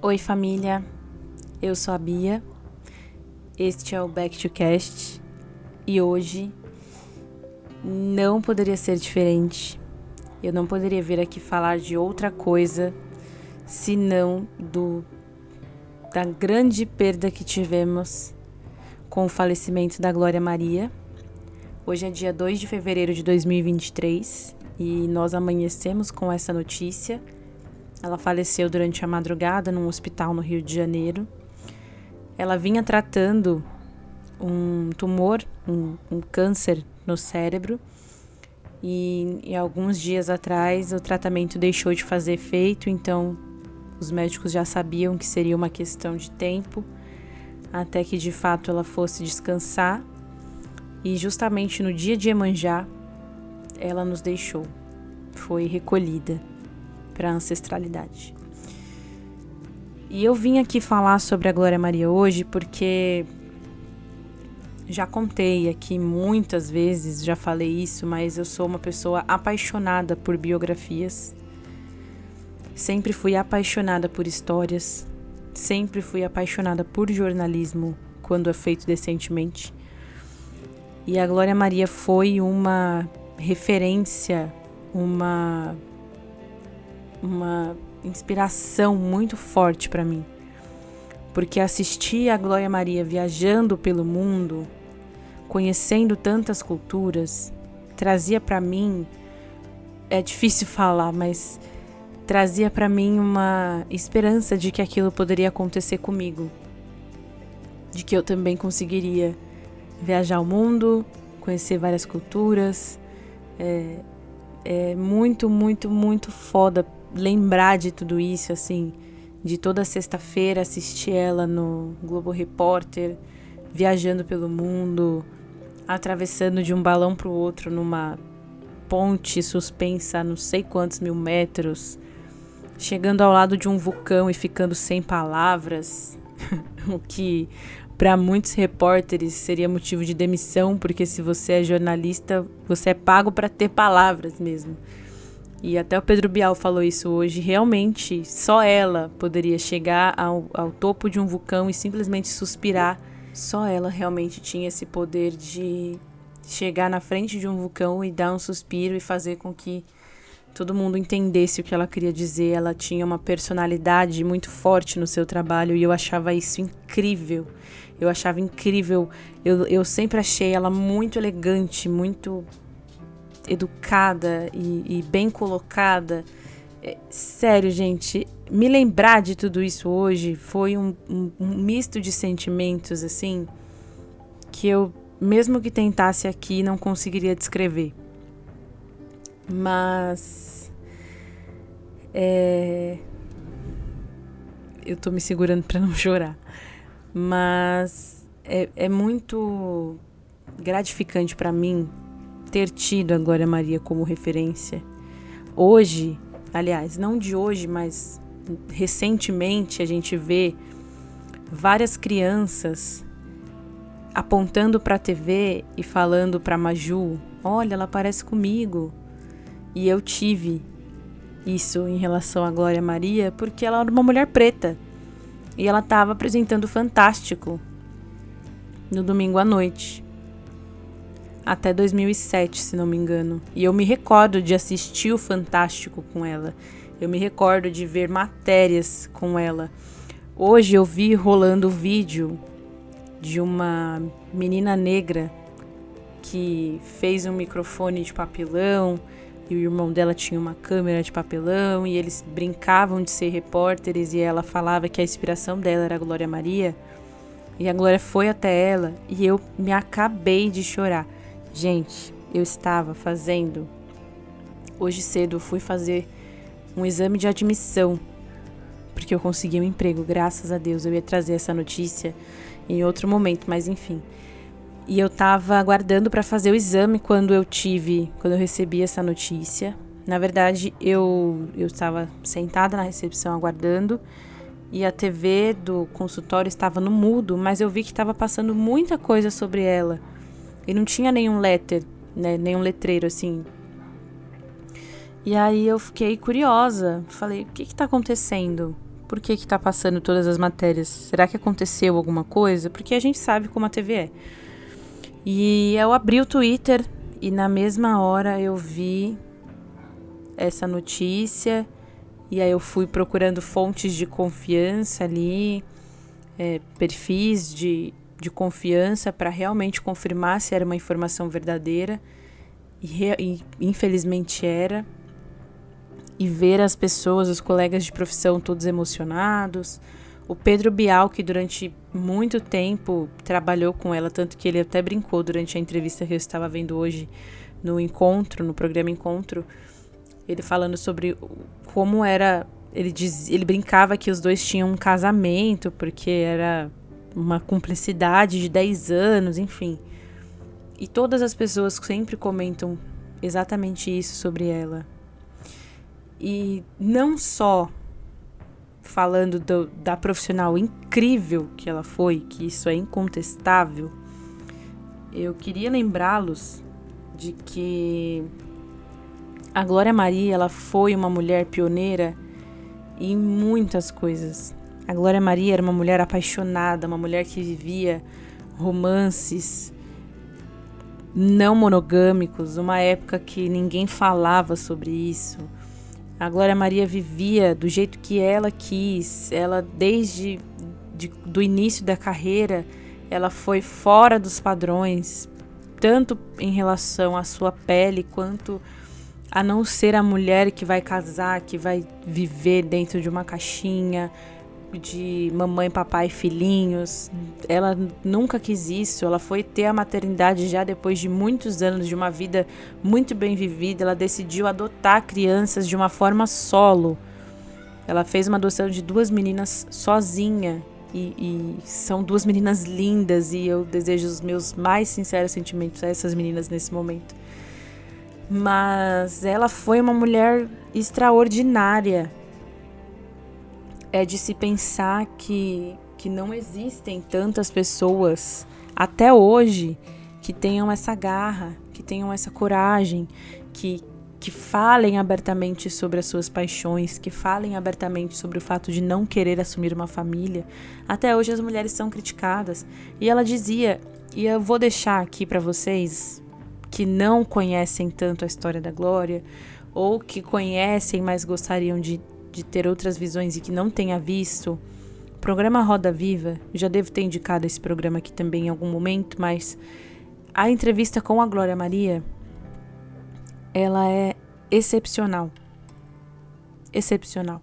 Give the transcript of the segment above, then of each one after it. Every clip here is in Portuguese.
Oi, família. Eu sou a Bia. Este é o Back to Cast e hoje não poderia ser diferente. Eu não poderia vir aqui falar de outra coisa senão do da grande perda que tivemos com o falecimento da Glória Maria. Hoje é dia 2 de fevereiro de 2023 e nós amanhecemos com essa notícia ela faleceu durante a madrugada num hospital no Rio de Janeiro. Ela vinha tratando um tumor, um, um câncer no cérebro. E, e alguns dias atrás o tratamento deixou de fazer efeito, então os médicos já sabiam que seria uma questão de tempo até que de fato ela fosse descansar. E justamente no dia de Emanjá, ela nos deixou, foi recolhida para a ancestralidade. E eu vim aqui falar sobre a Glória Maria hoje porque já contei aqui muitas vezes, já falei isso, mas eu sou uma pessoa apaixonada por biografias. Sempre fui apaixonada por histórias, sempre fui apaixonada por jornalismo quando é feito decentemente. E a Glória Maria foi uma referência, uma uma inspiração muito forte para mim. Porque assistir a Glória Maria viajando pelo mundo, conhecendo tantas culturas, trazia para mim é difícil falar, mas trazia para mim uma esperança de que aquilo poderia acontecer comigo. De que eu também conseguiria viajar o mundo, conhecer várias culturas. É, é muito, muito, muito foda lembrar de tudo isso, assim, de toda sexta-feira assistir ela no Globo Repórter, viajando pelo mundo, atravessando de um balão para o outro numa ponte suspensa a não sei quantos mil metros, chegando ao lado de um vulcão e ficando sem palavras, o que para muitos repórteres seria motivo de demissão, porque se você é jornalista, você é pago para ter palavras mesmo. E até o Pedro Bial falou isso hoje. Realmente, só ela poderia chegar ao, ao topo de um vulcão e simplesmente suspirar. Só ela realmente tinha esse poder de chegar na frente de um vulcão e dar um suspiro e fazer com que todo mundo entendesse o que ela queria dizer. Ela tinha uma personalidade muito forte no seu trabalho e eu achava isso incrível. Eu achava incrível. Eu, eu sempre achei ela muito elegante, muito educada e, e bem colocada. É, sério, gente, me lembrar de tudo isso hoje foi um, um, um misto de sentimentos, assim, que eu, mesmo que tentasse aqui, não conseguiria descrever. Mas. É. Eu tô me segurando para não chorar. Mas é, é muito gratificante para mim ter tido a Glória Maria como referência. Hoje, aliás, não de hoje, mas recentemente a gente vê várias crianças apontando para a TV e falando para Maju: "Olha, ela parece comigo". E eu tive isso em relação à Glória Maria porque ela era uma mulher preta e ela estava apresentando Fantástico no domingo à noite até 2007, se não me engano. E eu me recordo de assistir o Fantástico com ela. Eu me recordo de ver matérias com ela. Hoje eu vi rolando o vídeo de uma menina negra que fez um microfone de papelão e o irmão dela tinha uma câmera de papelão e eles brincavam de ser repórteres e ela falava que a inspiração dela era a Glória Maria. E a Glória foi até ela e eu me acabei de chorar. Gente, eu estava fazendo. Hoje cedo eu fui fazer um exame de admissão, porque eu consegui um emprego, graças a Deus. Eu ia trazer essa notícia em outro momento, mas enfim. E eu estava aguardando para fazer o exame quando eu tive, quando eu recebi essa notícia. Na verdade, eu eu estava sentada na recepção aguardando e a TV do consultório estava no mudo, mas eu vi que estava passando muita coisa sobre ela. E não tinha nenhum letter, né? Nenhum letreiro assim. E aí eu fiquei curiosa. Falei, o que que tá acontecendo? Por que que tá passando todas as matérias? Será que aconteceu alguma coisa? Porque a gente sabe como a TV é. E eu abri o Twitter e na mesma hora eu vi essa notícia e aí eu fui procurando fontes de confiança ali, é, perfis de, de confiança para realmente confirmar se era uma informação verdadeira. E, e infelizmente era. E ver as pessoas, os colegas de profissão todos emocionados. O Pedro Bial, que durante muito tempo trabalhou com ela, tanto que ele até brincou durante a entrevista que eu estava vendo hoje no encontro, no programa Encontro, ele falando sobre como era. Ele, diz, ele brincava que os dois tinham um casamento, porque era uma cumplicidade de 10 anos, enfim. E todas as pessoas sempre comentam exatamente isso sobre ela. E não só falando do, da profissional incrível que ela foi, que isso é incontestável, eu queria lembrá-los de que a Glória Maria, ela foi uma mulher pioneira em muitas coisas. A Glória Maria era uma mulher apaixonada, uma mulher que vivia romances não monogâmicos, uma época que ninguém falava sobre isso. A Glória Maria vivia do jeito que ela quis. Ela desde de, do início da carreira, ela foi fora dos padrões, tanto em relação à sua pele quanto a não ser a mulher que vai casar, que vai viver dentro de uma caixinha de mamãe, papai filhinhos. Ela nunca quis isso. Ela foi ter a maternidade já depois de muitos anos de uma vida muito bem vivida. Ela decidiu adotar crianças de uma forma solo. Ela fez uma adoção de duas meninas sozinha. E, e são duas meninas lindas. E eu desejo os meus mais sinceros sentimentos a essas meninas nesse momento. Mas ela foi uma mulher extraordinária. É de se pensar que, que não existem tantas pessoas até hoje que tenham essa garra, que tenham essa coragem, que, que falem abertamente sobre as suas paixões, que falem abertamente sobre o fato de não querer assumir uma família. Até hoje as mulheres são criticadas. E ela dizia, e eu vou deixar aqui para vocês que não conhecem tanto a história da Glória, ou que conhecem, mas gostariam de, de ter outras visões e que não tenha visto, programa Roda Viva, já devo ter indicado esse programa aqui também em algum momento, mas a entrevista com a Glória Maria, ela é excepcional. Excepcional.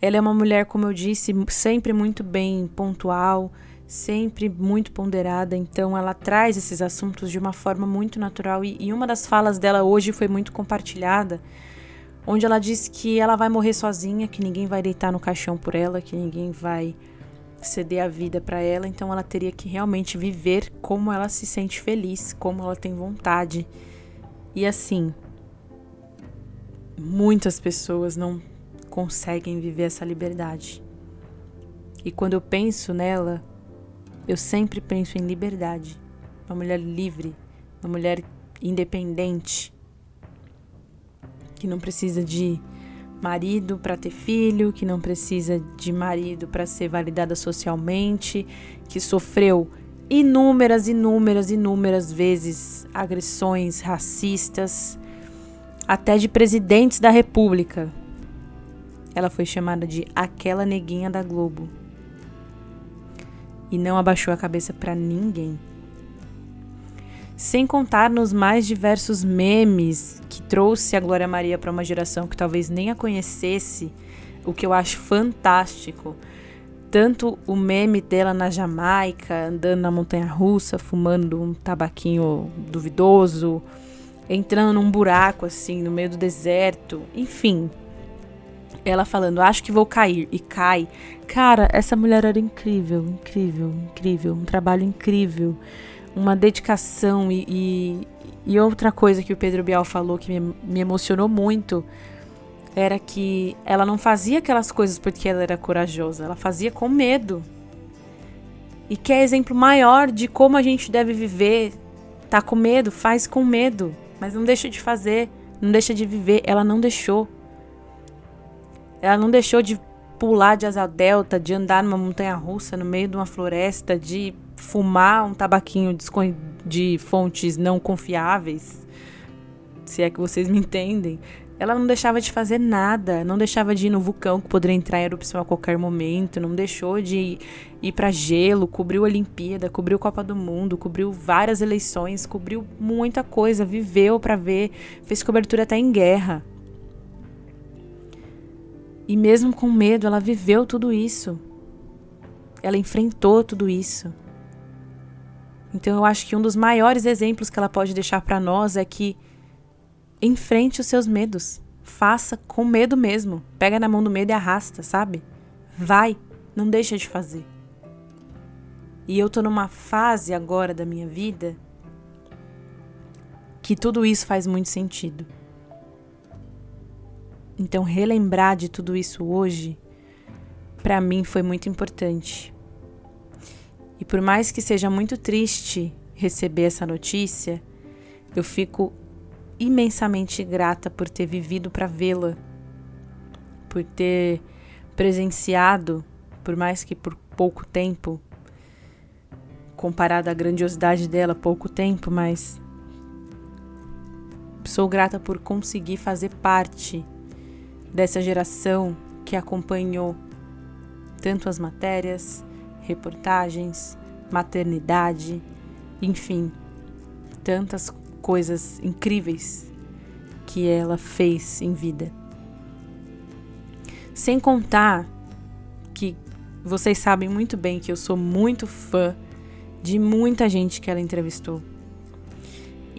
Ela é uma mulher, como eu disse, sempre muito bem pontual, sempre muito ponderada, então ela traz esses assuntos de uma forma muito natural. E, e, uma das falas dela hoje foi muito compartilhada, onde ela diz que ela vai morrer sozinha, que ninguém vai deitar no caixão por ela, que ninguém vai ceder a vida para ela, então ela teria que realmente viver como ela se sente feliz, como ela tem vontade. E assim, muitas pessoas não conseguem viver essa liberdade. E quando eu penso nela, eu sempre penso em liberdade. Uma mulher livre, uma mulher independente, que não precisa de marido para ter filho, que não precisa de marido para ser validada socialmente, que sofreu inúmeras, inúmeras, inúmeras vezes agressões racistas, até de presidentes da República. Ela foi chamada de aquela neguinha da Globo e não abaixou a cabeça para ninguém. Sem contar nos mais diversos memes que trouxe a Glória Maria para uma geração que talvez nem a conhecesse, o que eu acho fantástico. Tanto o meme dela na Jamaica, andando na montanha russa, fumando um tabaquinho duvidoso, entrando num buraco assim no meio do deserto, enfim, ela falando, acho que vou cair, e cai. Cara, essa mulher era incrível, incrível, incrível. Um trabalho incrível. Uma dedicação e, e, e outra coisa que o Pedro Bial falou que me, me emocionou muito era que ela não fazia aquelas coisas porque ela era corajosa, ela fazia com medo. E que é exemplo maior de como a gente deve viver. Tá com medo, faz com medo, mas não deixa de fazer, não deixa de viver. Ela não deixou. Ela não deixou de pular de asa delta, de andar numa montanha russa no meio de uma floresta, de fumar um tabaquinho de fontes não confiáveis, se é que vocês me entendem. Ela não deixava de fazer nada, não deixava de ir no vulcão que poderia entrar em erupção a qualquer momento, não deixou de ir para gelo, cobriu a Olimpíada, cobriu Copa do Mundo, cobriu várias eleições, cobriu muita coisa, viveu para ver, fez cobertura até em guerra. E mesmo com medo, ela viveu tudo isso. Ela enfrentou tudo isso. Então eu acho que um dos maiores exemplos que ela pode deixar para nós é que enfrente os seus medos. Faça com medo mesmo. Pega na mão do medo e arrasta, sabe? Vai, não deixa de fazer. E eu tô numa fase agora da minha vida que tudo isso faz muito sentido. Então, relembrar de tudo isso hoje, para mim foi muito importante. Por mais que seja muito triste receber essa notícia, eu fico imensamente grata por ter vivido para vê-la, por ter presenciado, por mais que por pouco tempo, comparado à grandiosidade dela, pouco tempo, mas sou grata por conseguir fazer parte dessa geração que acompanhou tanto as matérias, reportagens, maternidade, enfim, tantas coisas incríveis que ela fez em vida. Sem contar que vocês sabem muito bem que eu sou muito fã de muita gente que ela entrevistou.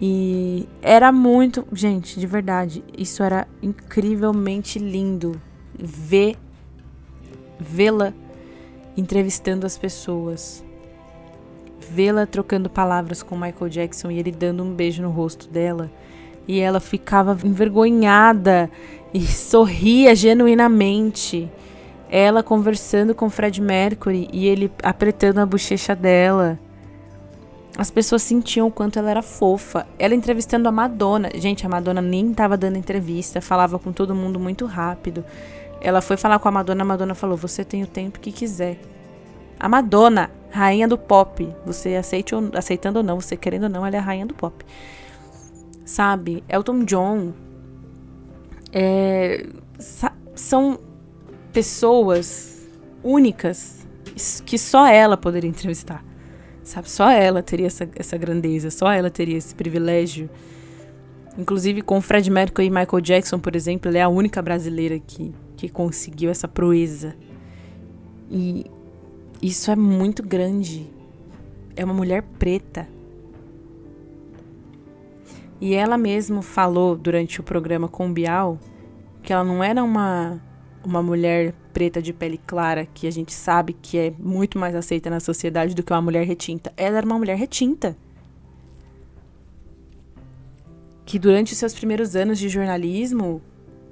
E era muito. Gente, de verdade, isso era incrivelmente lindo. Ver. Vê-la entrevistando as pessoas. Vê-la trocando palavras com Michael Jackson e ele dando um beijo no rosto dela. E ela ficava envergonhada e sorria genuinamente. Ela conversando com Fred Mercury e ele apertando a bochecha dela. As pessoas sentiam o quanto ela era fofa. Ela entrevistando a Madonna. Gente, a Madonna nem estava dando entrevista, falava com todo mundo muito rápido. Ela foi falar com a Madonna, a Madonna falou: Você tem o tempo que quiser. A Madonna, rainha do pop. Você aceite ou, aceitando ou não, você querendo ou não, ela é a rainha do pop. Sabe? Elton John. É, são pessoas únicas que só ela poderia entrevistar. Sabe, só ela teria essa, essa grandeza, só ela teria esse privilégio. Inclusive com Fred Mercury e Michael Jackson, por exemplo, ela é a única brasileira que, que conseguiu essa proeza. E isso é muito grande. É uma mulher preta. E ela mesma falou durante o programa com Bial que ela não era uma, uma mulher preta de pele clara, que a gente sabe que é muito mais aceita na sociedade do que uma mulher retinta. Ela era uma mulher retinta. Que durante seus primeiros anos de jornalismo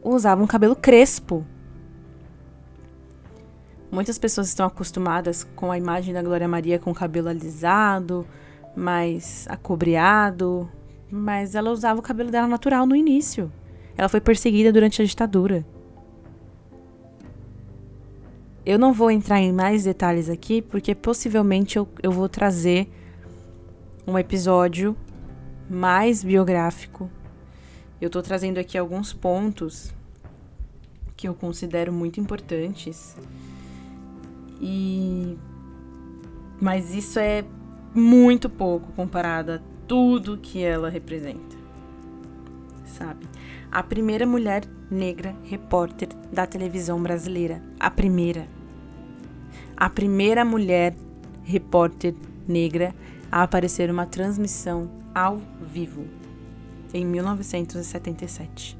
usava um cabelo crespo. Muitas pessoas estão acostumadas com a imagem da Glória Maria com o cabelo alisado, mais acobreado, mas ela usava o cabelo dela natural no início. Ela foi perseguida durante a ditadura. Eu não vou entrar em mais detalhes aqui, porque possivelmente eu, eu vou trazer um episódio mais biográfico. Eu tô trazendo aqui alguns pontos que eu considero muito importantes. E mas isso é muito pouco comparado a tudo que ela representa. Sabe? A primeira mulher negra repórter da televisão brasileira, a primeira a primeira mulher repórter negra a aparecer uma transmissão ao vivo em 1977.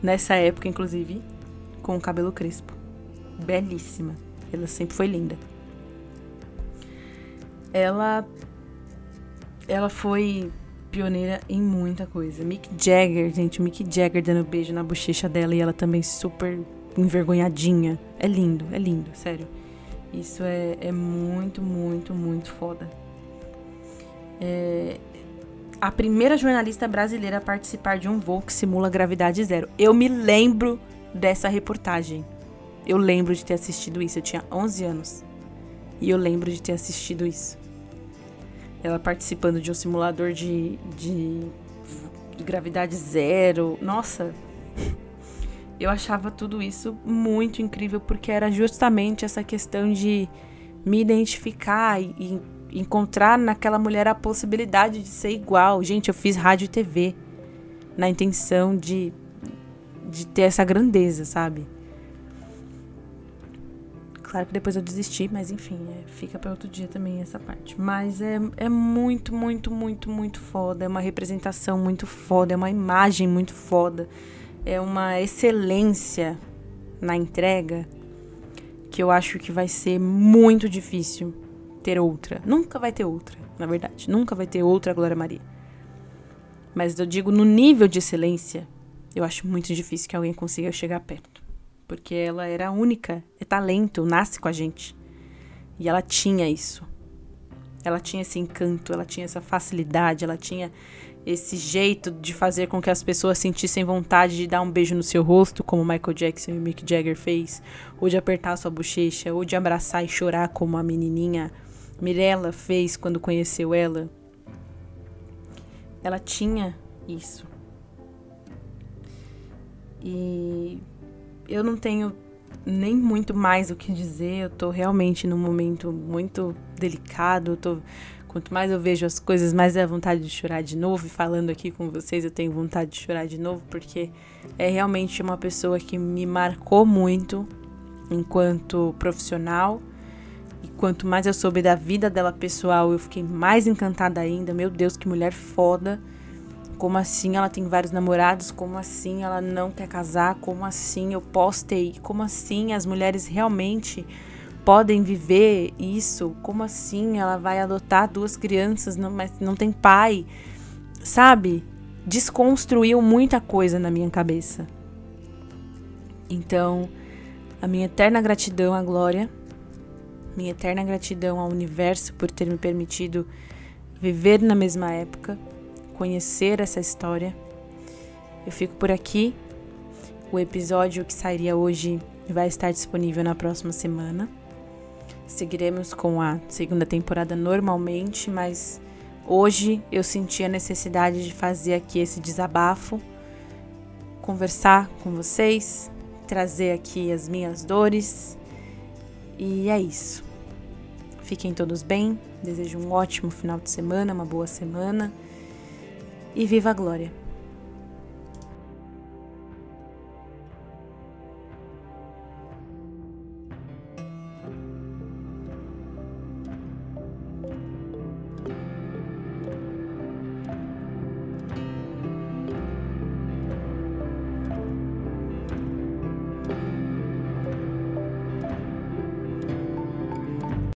Nessa época, inclusive, com o cabelo crespo. Belíssima. Ela sempre foi linda. Ela ela foi pioneira em muita coisa. Mick Jagger, gente, Mick Jagger dando beijo na bochecha dela e ela também super envergonhadinha. É lindo, é lindo, sério. Isso é, é muito, muito, muito foda. É, a primeira jornalista brasileira a participar de um voo que simula gravidade zero. Eu me lembro dessa reportagem. Eu lembro de ter assistido isso. Eu tinha 11 anos. E eu lembro de ter assistido isso. Ela participando de um simulador de, de, de gravidade zero. Nossa, eu achava tudo isso muito incrível porque era justamente essa questão de me identificar e, e encontrar naquela mulher a possibilidade de ser igual. Gente, eu fiz rádio e TV na intenção de, de ter essa grandeza, sabe? Claro que depois eu desisti, mas enfim, é, fica para outro dia também essa parte. Mas é, é muito, muito, muito, muito foda. É uma representação muito foda, é uma imagem muito foda. É uma excelência na entrega que eu acho que vai ser muito difícil ter outra. Nunca vai ter outra, na verdade. Nunca vai ter outra Glória Maria. Mas eu digo no nível de excelência, eu acho muito difícil que alguém consiga chegar perto porque ela era única, é talento, nasce com a gente. E ela tinha isso. Ela tinha esse encanto, ela tinha essa facilidade, ela tinha esse jeito de fazer com que as pessoas sentissem vontade de dar um beijo no seu rosto, como Michael Jackson e Mick Jagger fez, ou de apertar sua bochecha, ou de abraçar e chorar como a menininha Mirella fez quando conheceu ela. Ela tinha isso. E eu não tenho nem muito mais o que dizer. Eu tô realmente num momento muito delicado. tô, quanto mais eu vejo as coisas, mais é vontade de chorar de novo. E falando aqui com vocês, eu tenho vontade de chorar de novo, porque é realmente uma pessoa que me marcou muito enquanto profissional. E quanto mais eu soube da vida dela pessoal, eu fiquei mais encantada ainda. Meu Deus, que mulher foda. Como assim ela tem vários namorados? Como assim ela não quer casar? Como assim eu posso ter? Como assim as mulheres realmente podem viver isso? Como assim ela vai adotar duas crianças, não, mas não tem pai? Sabe? Desconstruiu muita coisa na minha cabeça. Então, a minha eterna gratidão à Glória, minha eterna gratidão ao universo por ter me permitido viver na mesma época conhecer essa história. Eu fico por aqui. O episódio que sairia hoje vai estar disponível na próxima semana. Seguiremos com a segunda temporada normalmente, mas hoje eu senti a necessidade de fazer aqui esse desabafo, conversar com vocês, trazer aqui as minhas dores. E é isso. Fiquem todos bem. Desejo um ótimo final de semana, uma boa semana e viva a glória!